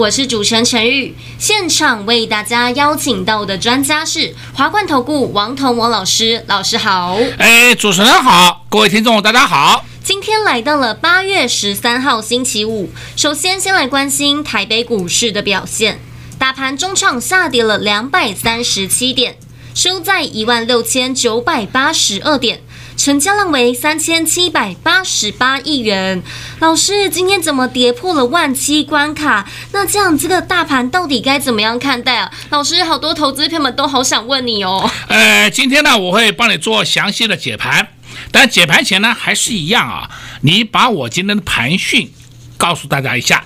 我是主持人陈玉，现场为大家邀请到的专家是华冠投顾王彤王老师，老师好。哎，主持人好，各位听众大家好。今天来到了八月十三号星期五，首先先来关心台北股市的表现，大盘中场下跌了两百三十七点，收在一万六千九百八十二点。成交量为三千七百八十八亿元。老师，今天怎么跌破了万七关卡？那这样这个大盘到底该怎么样看待啊？老师，好多投资朋友们都好想问你哦。呃，今天呢，我会帮你做详细的解盘，但解盘前呢，还是一样啊，你把我今天的盘讯告诉大家一下。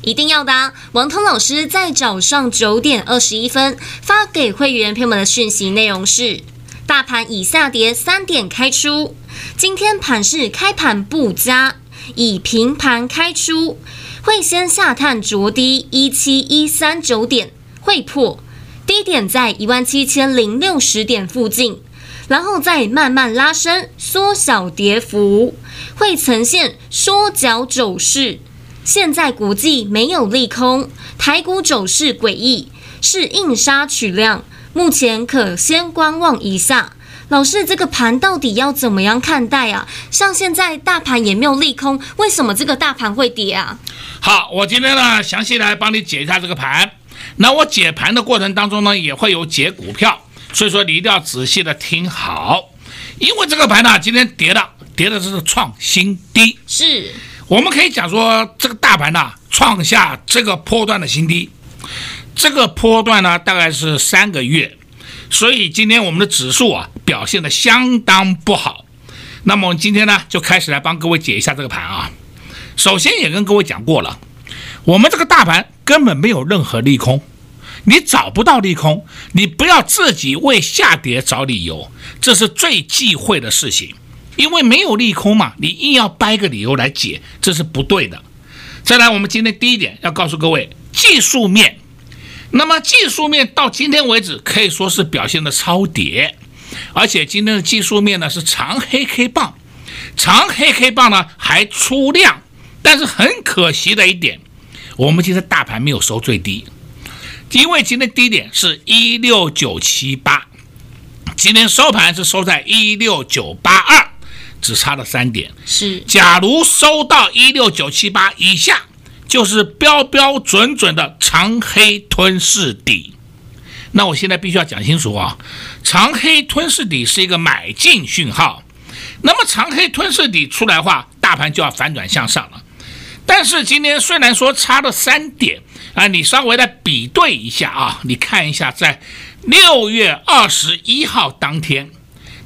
一定要的啊。王通老师在早上九点二十一分发给会员朋友们的讯息内容是。大盘以下跌三点开出，今天盘势开盘不佳，以平盘开出，会先下探筑低一七一三九点，会破低点在一万七千零六十点附近，然后再慢慢拉升，缩小跌幅，会呈现缩脚走势。现在国际没有利空，台股走势诡异，是硬杀取量。目前可先观望一下，老师，这个盘到底要怎么样看待啊？像现在大盘也没有利空，为什么这个大盘会跌啊？好，我今天呢详细来帮你解一下这个盘。那我解盘的过程当中呢，也会有解股票，所以说你一定要仔细的听好，因为这个盘呢今天跌的，跌的是创新低，是我们可以讲说这个大盘呢创下这个波段的新低。这个波段呢，大概是三个月，所以今天我们的指数啊表现得相当不好。那么我们今天呢就开始来帮各位解一下这个盘啊。首先也跟各位讲过了，我们这个大盘根本没有任何利空，你找不到利空，你不要自己为下跌找理由，这是最忌讳的事情。因为没有利空嘛，你硬要掰个理由来解，这是不对的。再来，我们今天第一点要告诉各位，技术面。那么技术面到今天为止可以说是表现的超跌，而且今天的技术面呢是长黑 K 棒，长黑 K 棒呢还出量，但是很可惜的一点，我们今天大盘没有收最低，因为今天低点是一六九七八，今天收盘是收在一六九八二，只差了三点。是，假如收到一六九七八以下。就是标标准准的长黑吞噬底，那我现在必须要讲清楚啊，长黑吞噬底是一个买进讯号，那么长黑吞噬底出来的话，大盘就要反转向上了。但是今天虽然说差了三点啊，你稍微来比对一下啊，你看一下在六月二十一号当天，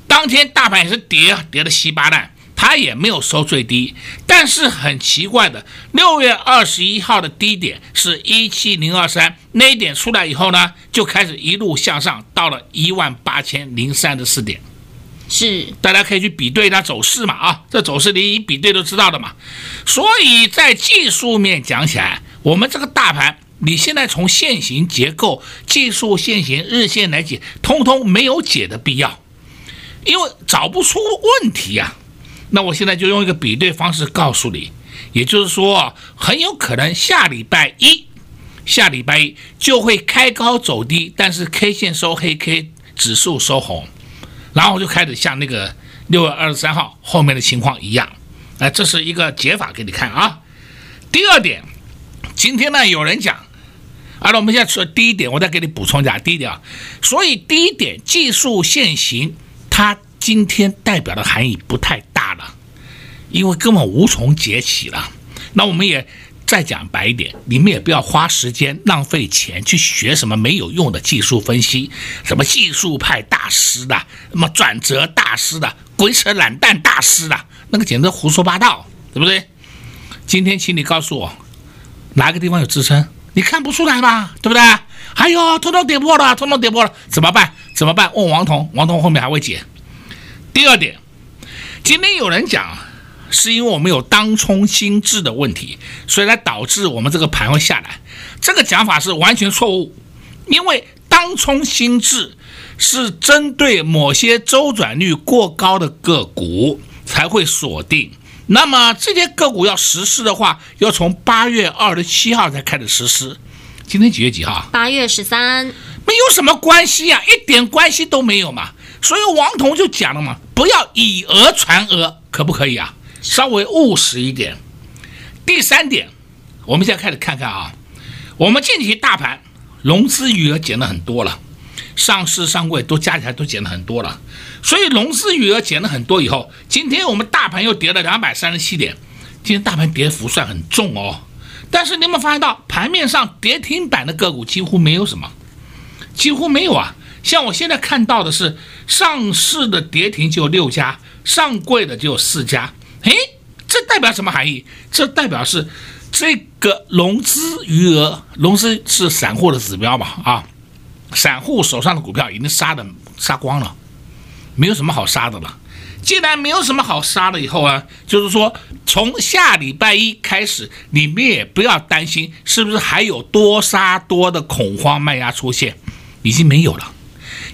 当天大盘也是跌跌的稀巴烂。它也没有收最低，但是很奇怪的，六月二十一号的低点是一七零二三，那一点出来以后呢，就开始一路向上，到了一万八千零三十四点。是，大家可以去比对它走势嘛，啊，这走势你一比对都知道的嘛。所以在技术面讲起来，我们这个大盘，你现在从线形结构、技术线形、日线来解，通通没有解的必要，因为找不出问题呀、啊。那我现在就用一个比对方式告诉你，也就是说，很有可能下礼拜一，下礼拜一就会开高走低，但是 K 线收黑，K 指数收红，然后就开始像那个六月二十三号后面的情况一样，哎，这是一个解法给你看啊。第二点，今天呢有人讲，好了，我们现在说第一点，我再给你补充一下第一点啊。所以第一点，技术线型它今天代表的含义不太大了，因为根本无从解起了。那我们也再讲白一点，你们也不要花时间浪费钱去学什么没有用的技术分析，什么技术派大师的，什么转折大师的，鬼扯懒蛋大师的，那个简直胡说八道，对不对？今天请你告诉我，哪个地方有支撑，你看不出来吧？对不对？还有通通跌破了，通通跌破了，怎么办？怎么办？问王彤，王彤后面还会解。第二点，今天有人讲，是因为我们有当冲心智的问题，所以才导致我们这个盘会下来。这个讲法是完全错误，因为当冲心智是针对某些周转率过高的个股才会锁定。那么这些个股要实施的话，要从八月二十七号才开始实施。今天几月几号？八月十三。没有什么关系呀、啊，一点关系都没有嘛。所以王彤就讲了嘛，不要以讹传讹，可不可以啊？稍微务实一点。第三点，我们现在开始看看啊，我们近期大盘融资余额减了很多了，上市上柜都加起来都减了很多了。所以融资余额减了很多以后，今天我们大盘又跌了两百三十七点，今天大盘跌幅算很重哦。但是你有没有发现到盘面上跌停板的个股几乎没有什么，几乎没有啊。像我现在看到的是上市的跌停就有六家，上柜的就有四家。诶，这代表什么含义？这代表是这个融资余额，融资是散户的指标嘛？啊，散户手上的股票已经杀的杀光了。没有什么好杀的了。既然没有什么好杀的，以后啊，就是说从下礼拜一开始，你们也不要担心是不是还有多杀多的恐慌卖压出现，已经没有了。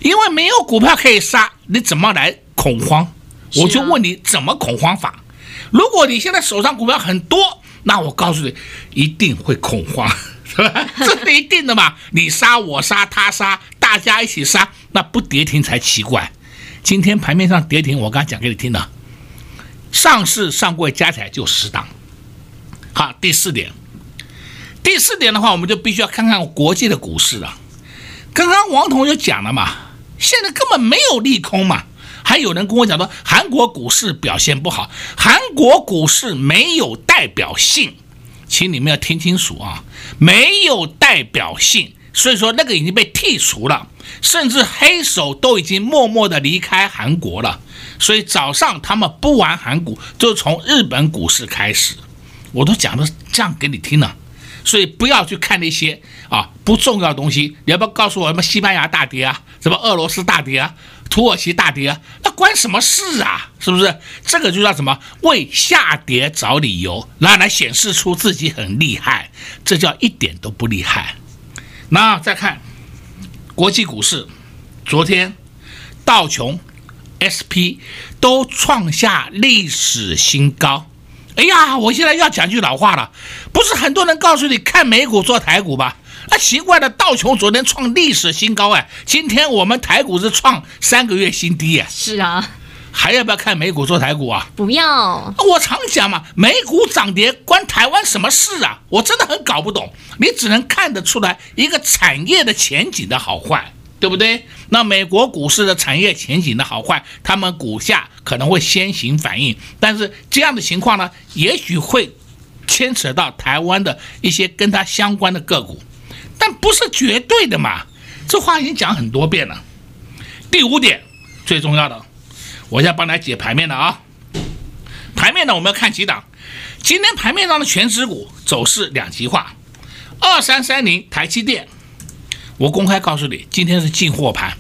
因为没有股票可以杀，你怎么来恐慌？我就问你怎么恐慌法？如果你现在手上股票很多，那我告诉你，一定会恐慌，是吧？这是一定的嘛。你杀我杀他杀，大家一起杀，那不跌停才奇怪。今天盘面上跌停，我刚才讲给你听的，上市上柜加起来就十档。好，第四点，第四点的话，我们就必须要看看国际的股市了。刚刚王彤就讲了嘛，现在根本没有利空嘛，还有人跟我讲说韩国股市表现不好，韩国股市没有代表性，请你们要听清楚啊，没有代表性，所以说那个已经被剔除了。甚至黑手都已经默默的离开韩国了，所以早上他们不玩韩股，就从日本股市开始。我都讲的这样给你听了，所以不要去看那些啊不重要的东西。你要不要告诉我什么西班牙大跌啊，什么俄罗斯大跌啊，土耳其大跌啊？那关什么事啊？是不是？这个就叫什么？为下跌找理由，然后来显示出自己很厉害，这叫一点都不厉害。那再看。国际股市，昨天道琼、SP 都创下历史新高。哎呀，我现在要讲句老话了，不是很多人告诉你看美股做台股吧？那奇怪的，道琼昨天创历史新高哎，今天我们台股是创三个月新低哎。是啊。还要不要看美股做台股啊？不要。我常讲嘛，美股涨跌关台湾什么事啊？我真的很搞不懂。你只能看得出来一个产业的前景的好坏，对不对？那美国股市的产业前景的好坏，他们股价可能会先行反应。但是这样的情况呢，也许会牵扯到台湾的一些跟它相关的个股，但不是绝对的嘛。这话已经讲很多遍了。第五点，最重要的。我现在帮大家解盘面的啊，盘面呢，我们要看几档。今天盘面上的权值股走势两极化，二三三零台积电，我公开告诉你，今天是进货盘。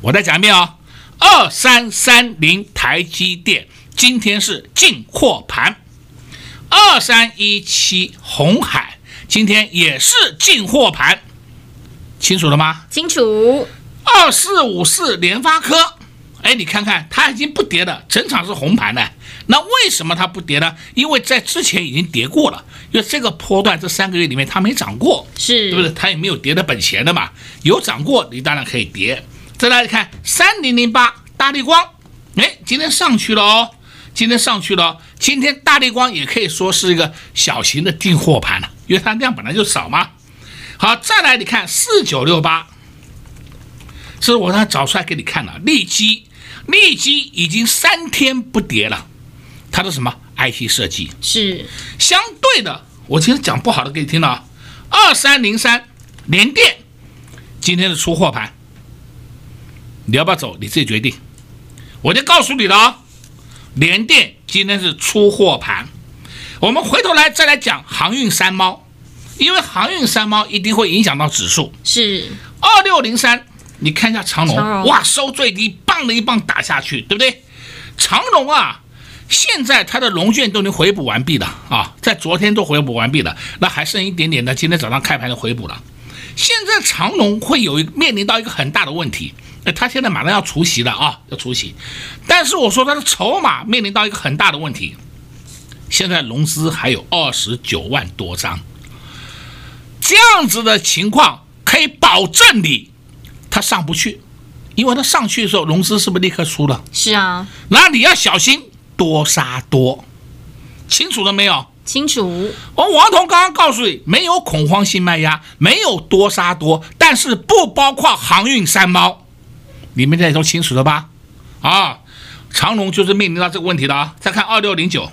我再讲一遍啊，二三三零台积电今天是进货盘，二三一七红海今天也是进货盘，清楚了吗？清楚。二四五四联发科。哎，你看看，它已经不跌了，整场是红盘的。那为什么它不跌呢？因为在之前已经跌过了，因为这个波段这三个月里面它没涨过，是对不对？它也没有跌的本钱的嘛。有涨过，你当然可以跌。再来看三零零八大立光，哎，今天上去了哦，今天上去了哦。今天大立光也可以说是一个小型的订货盘了，因为它量本来就少嘛。好，再来你看四九六八，这是我刚找出来给你看了，利基。立基已经三天不跌了，它的什么 IT 设计是相对的。我今天讲不好的给你听了，二三零三联电今天的出货盘，你要不要走？你自己决定。我就告诉你了啊，联电今天是出货盘。我们回头来再来讲航运三猫，因为航运三猫一定会影响到指数。是二六零三，你看一下长龙，长哇，收最低，棒的一棒打下去，对不对？长龙啊，现在它的龙卷都能回补完毕了啊，在昨天都回补完毕了，那还剩一点点的，今天早上开盘就回补了。现在长龙会有一面临到一个很大的问题，哎，他现在马上要除息了啊，要除息，但是我说他的筹码面临到一个很大的问题，现在融资还有二十九万多张，这样子的情况可以保证你他上不去，因为他上去的时候融资是不是立刻出了？是啊，那你要小心？多杀多，清楚了没有？清楚。我王彤刚刚告诉你，没有恐慌性卖压，没有多杀多，但是不包括航运三猫，你们这都清楚了吧？啊，长龙就是面临到这个问题的啊。再看二六零九，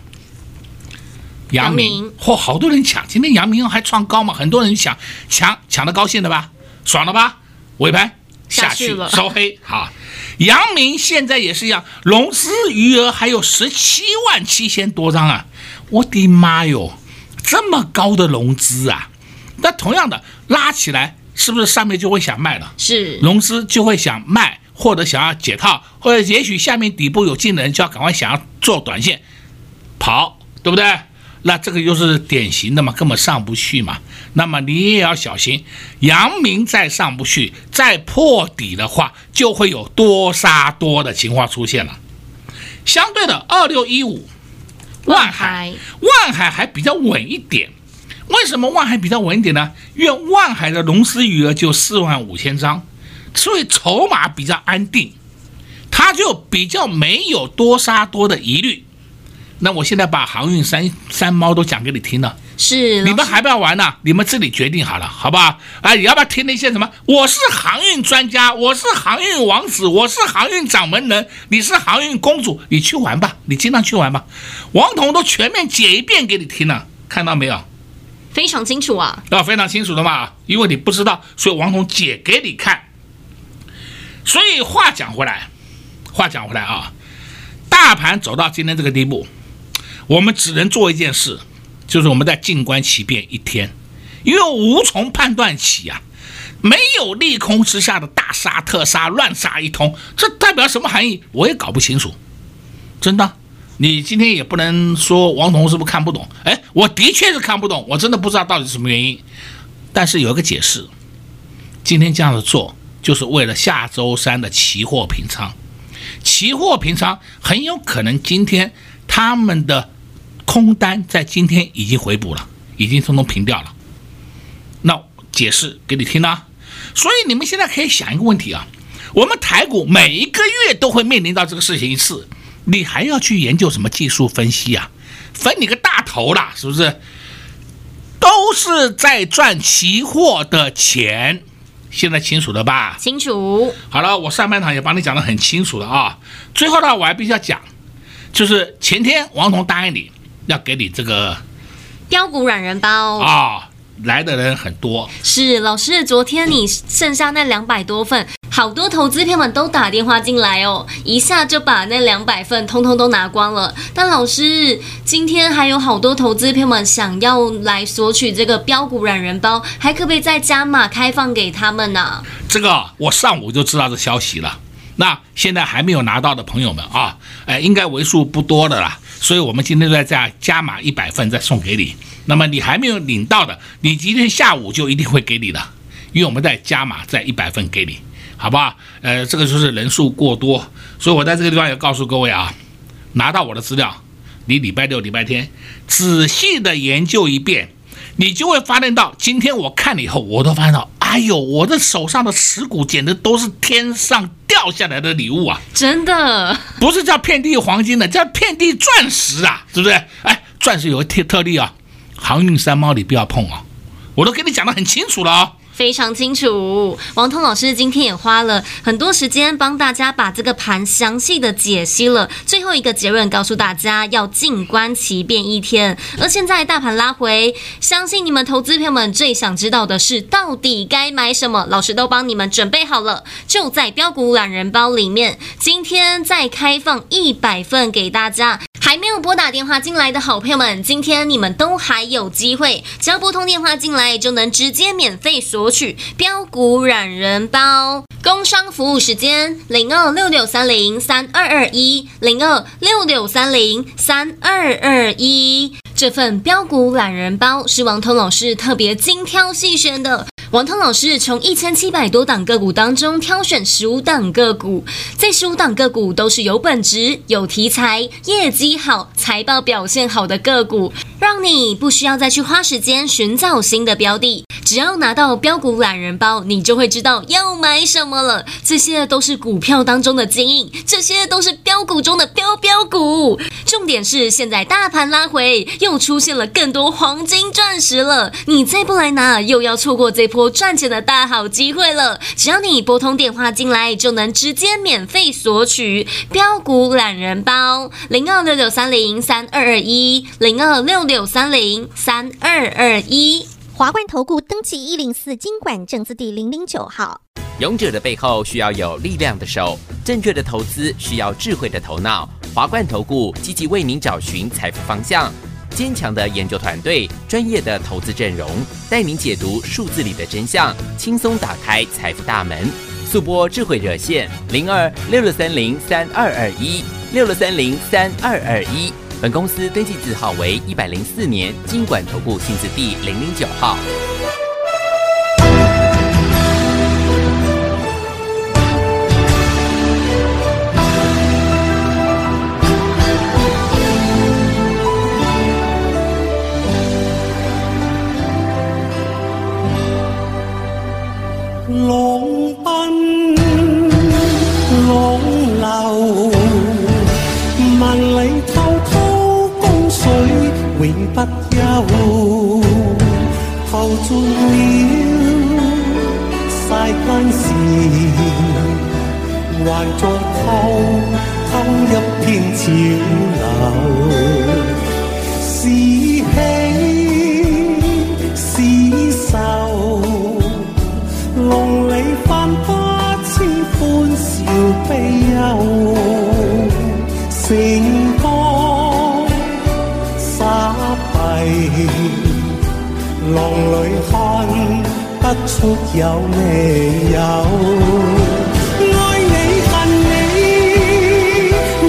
杨明，嚯、哦，好多人抢，今天杨明还创高嘛，很多人抢，抢抢的高兴的吧，爽了吧？尾盘下去，下去收黑，好，杨明现在也是一样，融资余额还有十七万七千多张啊。我的妈哟，这么高的融资啊！那同样的拉起来，是不是上面就会想卖了？是，融资就会想卖，或者想要解套，或者也许下面底部有进的人就要赶快想要做短线跑，对不对？那这个就是典型的嘛，根本上不去嘛。那么你也要小心，阳明再上不去，再破底的话，就会有多杀多的情况出现了。相对的，二六一五。万海，万海还比较稳一点，为什么万海比较稳一点呢？因为万海的融资余额就四万五千张，所以筹码比较安定，它就比较没有多杀多的疑虑。那我现在把航运三三猫都讲给你听了。是，你们还不要玩呢、啊？你们自己决定好了，好不好？啊，你要不要听那些什么？我是航运专家，我是航运王子，我是航运掌门人，你是航运公主，你去玩吧，你经常去玩吧。王彤都全面解一遍给你听了，看到没有？非常清楚啊，啊，非常清楚的嘛，因为你不知道，所以王彤解给你看。所以话讲回来，话讲回来啊，大盘走到今天这个地步，我们只能做一件事。就是我们在静观其变一天，因为无从判断起啊，没有利空之下的大杀特杀乱杀一通，这代表什么含义？我也搞不清楚，真的。你今天也不能说王彤是不是看不懂？哎，我的确是看不懂，我真的不知道到底是什么原因。但是有一个解释，今天这样子做就是为了下周三的期货平仓，期货平仓很有可能今天他们的。空单在今天已经回补了，已经通通平掉了。那解释给你听啦。所以你们现在可以想一个问题啊：我们台股每一个月都会面临到这个事情一次，你还要去研究什么技术分析啊？分你个大头啦，是不是？都是在赚期货的钱，现在清楚了吧？清楚。好了，我上半场也帮你讲得很清楚了啊。最后呢，我还必须要讲，就是前天王彤答应你。要给你这个标股软人包啊、哦，来的人很多。是老师，昨天你剩下那两百多份，好多投资朋友们都打电话进来哦，一下就把那两百份通通都拿光了。但老师，今天还有好多投资朋友们想要来索取这个标股软人包，还可不可以再加码开放给他们呢、啊？这个我上午就知道这消息了。那现在还没有拿到的朋友们啊，哎，应该为数不多的啦。所以，我们今天在这样加码一百份，再送给你。那么，你还没有领到的，你今天下午就一定会给你的，因为我们在加码再一百份给你，好不好？呃，这个就是人数过多，所以我在这个地方也告诉各位啊，拿到我的资料，你礼拜六、礼拜天仔细的研究一遍，你就会发现到，今天我看了以后，我都发现到，哎呦，我的手上的持股简直都是天上。掉下来的礼物啊，真的不是叫遍地黄金的，叫遍地钻石啊，是不是？哎，钻石有个特特例啊，航运三猫你不要碰啊，我都跟你讲得很清楚了啊。非常清楚，王彤老师今天也花了很多时间帮大家把这个盘详细的解析了。最后一个结论告诉大家，要静观其变一天。而现在大盘拉回，相信你们投资朋友们最想知道的是，到底该买什么？老师都帮你们准备好了，就在标股懒人包里面。今天再开放一百份给大家，还没有拨打电话进来的好朋友们，今天你们都还有机会，只要拨通电话进来，就能直接免费索取标股懒人包。工商服务时间：零二六六三零三二二一，零二六六三零三二二一。这份标股懒人包是王彤老师特别精挑细选的。王涛老师从一千七百多档个股当中挑选十五档个股，这十五档个股都是有本质、有题材、业绩好、财报表现好的个股，让你不需要再去花时间寻找新的标的，只要拿到标股懒人包，你就会知道要买什么了。这些都是股票当中的精英，这些都是标股中的标标股。重点是现在大盘拉回，又出现了更多黄金钻石了，你再不来拿，又要错过这波。赚钱的大好机会了！只要你拨通电话进来，就能直接免费索取标股懒人包，零二六六三零三二二一，零二六六三零三二二一。华冠投顾登记一零四经管证字第零零九号。勇者的背后需要有力量的手，正确的投资需要智慧的头脑。华冠投顾积极为您找寻财富方向。坚强的研究团队，专业的投资阵容，带您解读数字里的真相，轻松打开财富大门。速播智慧热线零二六六三零三二二一六六三零三二二一。本公司登记字号为一百零四年经管投顾新字第零零九号。出有未有爱你恨你，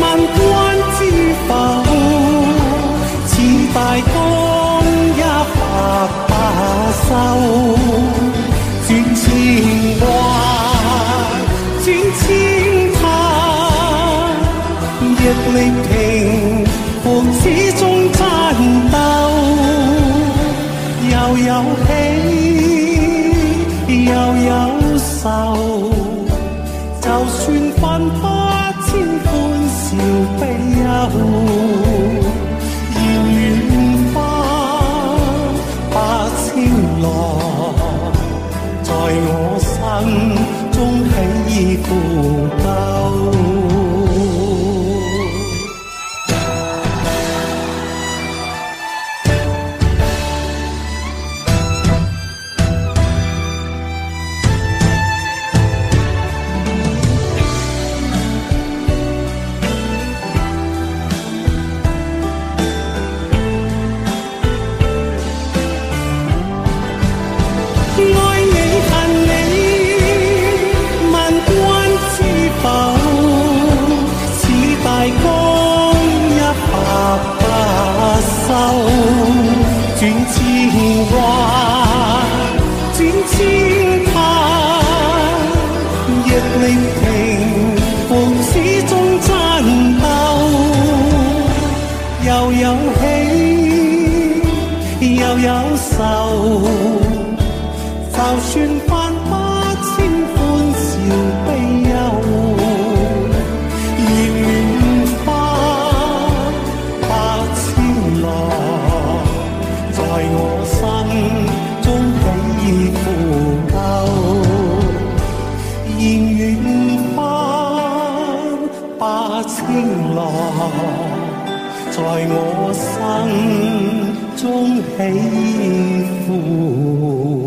万般知否？似大江一白白收，转千弯，转千滩，逆。愿百花千欢笑悲忧愿愿花百千浪在我心中起伏够愿愿花百千浪在我心中起伏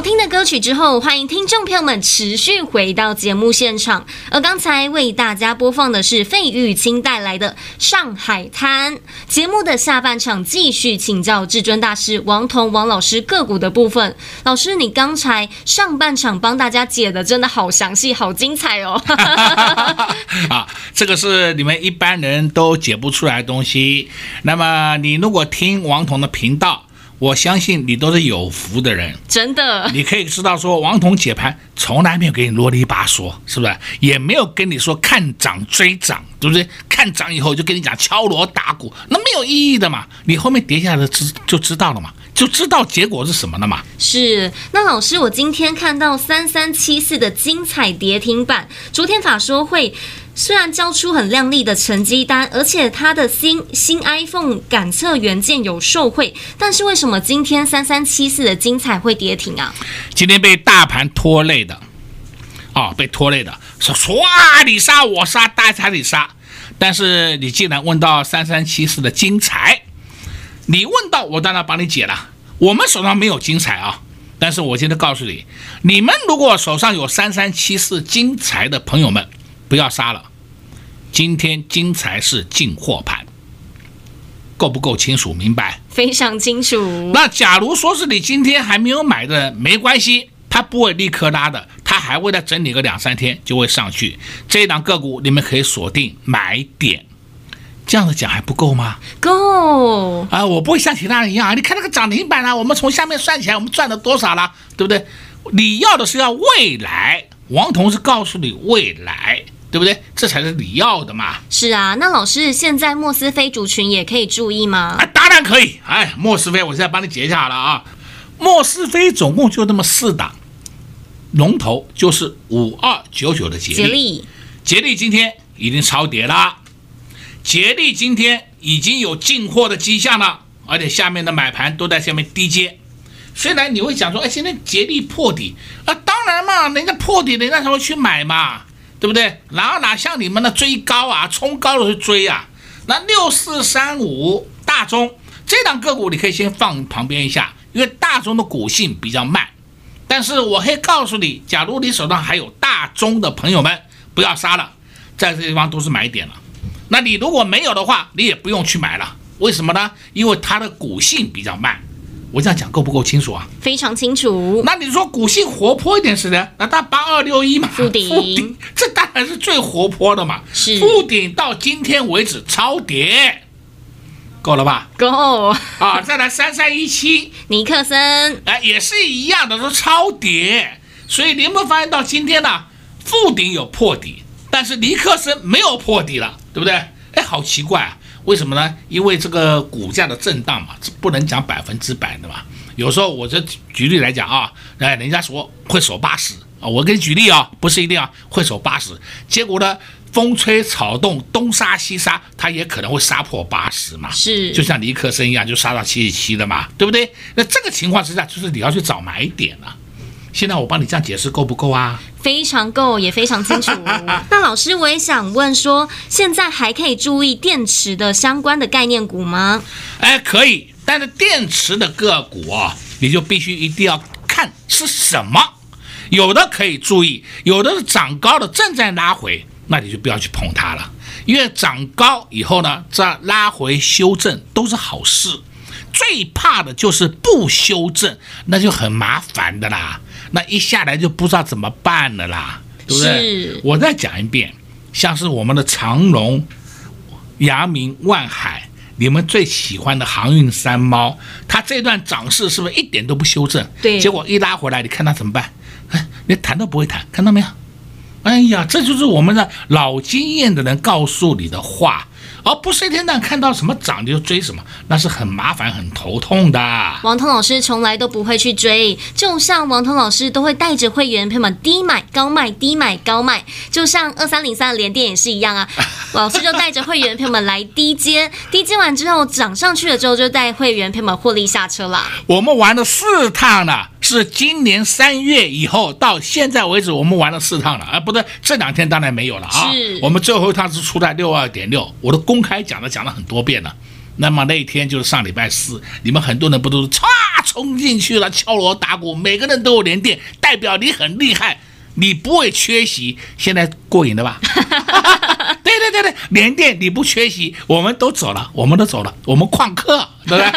好听的歌曲之后，欢迎听众朋友们持续回到节目现场。而刚才为大家播放的是费玉清带来的《上海滩》。节目的下半场继续请教至尊大师王彤王老师个股的部分。老师，你刚才上半场帮大家解的真的好详细，好精彩哦！啊，这个是你们一般人都解不出来的东西。那么你如果听王彤的频道，我相信你都是有福的人，真的。你可以知道说，王彤解盘从来没有给你啰里吧嗦，是不是？也没有跟你说看涨追涨，对不对？看涨以后就跟你讲敲锣打鼓，那没有意义的嘛。你后面跌下来的知就知道了嘛，就知道结果是什么了嘛。是。那老师，我今天看到三三七四的精彩跌停板，昨天法说会。虽然交出很亮丽的成绩单，而且它的新新 iPhone 感测元件有受惠，但是为什么今天三三七四的精彩会跌停啊？今天被大盘拖累的，哦，被拖累的，说唰你杀我杀，大家你杀。但是你既然问到三三七四的精彩，你问到我当然帮你解了。我们手上没有精彩啊，但是我今天告诉你，你们如果手上有三三七四精彩的朋友们，不要杀了。今天金才是进货盘，够不够清楚？明白？非常清楚。那假如说是你今天还没有买的，没关系，它不会立刻拉的，它还会再整理个两三天就会上去。这一档个股你们可以锁定买点，这样子讲还不够吗？够啊！我不会像其他人一样，你看那个涨停板啊，我们从下面算起来，我们赚了多少了，对不对？你要的是要未来，王彤是告诉你未来。对不对？这才是你要的嘛。是啊，那老师现在莫斯菲族群也可以注意吗？啊，当然可以。哎，莫斯菲，我现在帮你解一下了啊。莫斯菲总共就那么四档，龙头就是五二九九的捷力。捷力，今天已经超跌了，捷力今天已经有进货的迹象了，而且下面的买盘都在下面低接。虽然你会想说，哎，现在捷力破底啊，当然嘛，人家破底，人家才会去买嘛。对不对？然后哪像你们的追高啊，冲高了去追啊？那六四三五大中这档个股你可以先放旁边一下，因为大中的股性比较慢。但是我可以告诉你，假如你手上还有大中的朋友们，不要杀了，在这地方都是买点了。那你如果没有的话，你也不用去买了。为什么呢？因为它的股性比较慢。我这样讲够不够清楚啊？非常清楚。那你说股性活泼一点是的，那它八二六一嘛，富顶，这当然是最活泼的嘛。是富顶到今天为止超跌，够了吧？够啊！再来三三一七，尼克森，哎，也是一样的，都超跌。所以你有没有发现到今天呢？富顶有破底，但是尼克森没有破底了，对不对？哎，好奇怪啊！为什么呢？因为这个股价的震荡嘛，这不能讲百分之百的嘛。有时候我这举例来讲啊，哎，人家说会守八十啊，我给你举例啊，不是一定啊会守八十。结果呢，风吹草动，东杀西杀，它也可能会杀破八十嘛。是，就像尼克森一样，就杀到七十七的嘛，对不对？那这个情况之下，就是你要去找买点了。现在我帮你这样解释够不够啊？非常够，也非常清楚。那老师，我也想问说，现在还可以注意电池的相关的概念股吗？哎，可以，但是电池的个股啊，你就必须一定要看是什么。有的可以注意，有的是涨高的正在拉回，那你就不要去碰它了。因为涨高以后呢，这拉回修正都是好事。最怕的就是不修正，那就很麻烦的啦。那一下来就不知道怎么办了啦，对不对？我再讲一遍，像是我们的长荣、阳明、万海，你们最喜欢的航运三猫，它这段涨势是不是一点都不修正？对。结果一拉回来，你看它怎么办？哎，连弹都不会弹，看到没有？哎呀，这就是我们的老经验的人告诉你的话。而不是一天到晚看到什么涨你就追什么，那是很麻烦、很头痛的。王彤老师从来都不会去追，就像王彤老师都会带着会员朋友们低买高卖，低买高卖，就像二三零三的联电也是一样啊。老师就带着会员朋友们来低接，低接完之后涨上去了之后，就带会员朋友们获利下车了。我们玩了四趟了。是今年三月以后到现在为止，我们玩了四趟了啊，不对，这两天当然没有了啊。是，我们最后一趟是出在六二点六，我都公开讲了，讲了很多遍了。那么那一天就是上礼拜四，你们很多人不都是唰冲进去了，敲锣打鼓，每个人都有连电，代表你很厉害，你不会缺席。现在过瘾了吧？对对对对，连电你不缺席，我们都走了，我们都走了，我们旷课，对不对？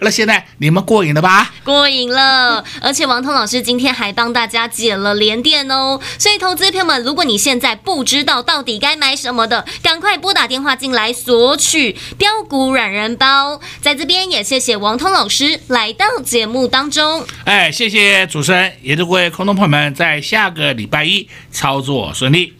那现在你们过瘾了吧？过瘾了，而且王通老师今天还帮大家解了连电哦。所以投资朋友们，如果你现在不知道到底该买什么的，赶快拨打电话进来索取标股软人包。在这边也谢谢王通老师来到节目当中。哎，谢谢主持人，也祝各位空中朋友们在下个礼拜一操作顺利。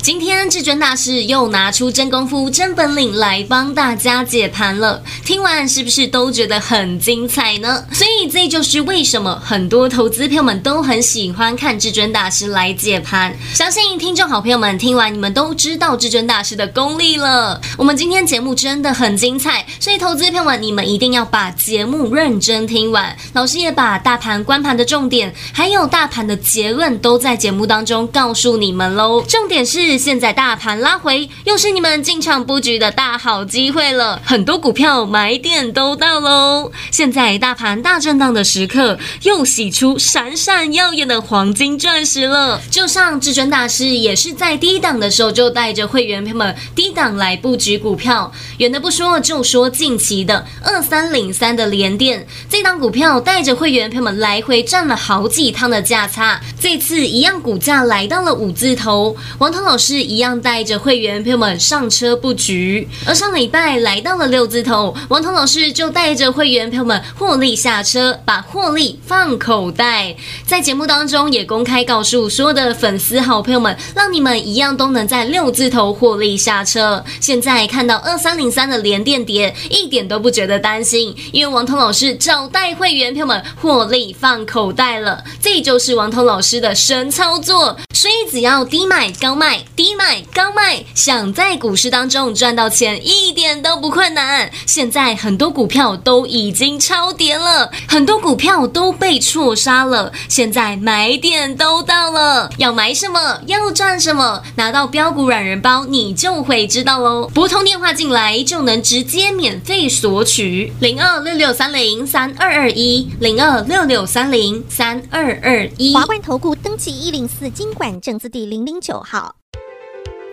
今天至尊大师又拿出真功夫、真本领来帮大家解盘了，听完是不是都觉得很精彩呢？所以这就是为什么很多投资朋友们都很喜欢看至尊大师来解盘。相信听众好朋友们听完，你们都知道至尊大师的功力了。我们今天节目真的很精彩，所以投资朋友们，你们一定要把节目认真听完。老师也把大盘观盘的重点，还有大盘的结论，都在节目当中告诉你们喽。重点是。现在大盘拉回，又是你们进场布局的大好机会了。很多股票买点都到喽。现在大盘大震荡的时刻，又洗出闪闪耀眼的黄金钻石了。就像至尊大师也是在低档的时候就带着会员朋友们低档来布局股票。远的不说，就说近期的二三零三的连电，这档股票带着会员朋友们来回赚了好几趟的价差。这次一样股价来到了五字头，王涛老是一样带着会员朋友们上车布局，而上礼拜来到了六字头，王彤老师就带着会员朋友们获利下车，把获利放口袋。在节目当中也公开告诉所有的粉丝好朋友们，让你们一样都能在六字头获利下车。现在看到二三零三的连电跌，一点都不觉得担心，因为王彤老师找带会员朋友们获利放口袋了，这就是王彤老师的神操作。所以只要低买高卖。低买高卖，想在股市当中赚到钱一点都不困难。现在很多股票都已经超跌了，很多股票都被错杀了。现在买点都到了，要买什么，要赚什么，拿到标股软人包，你就会知道喽。拨通电话进来就能直接免费索取，零二六六三零三二二一，零二六六三零三二二一。华冠投顾登记一零四金管证字第零零九号。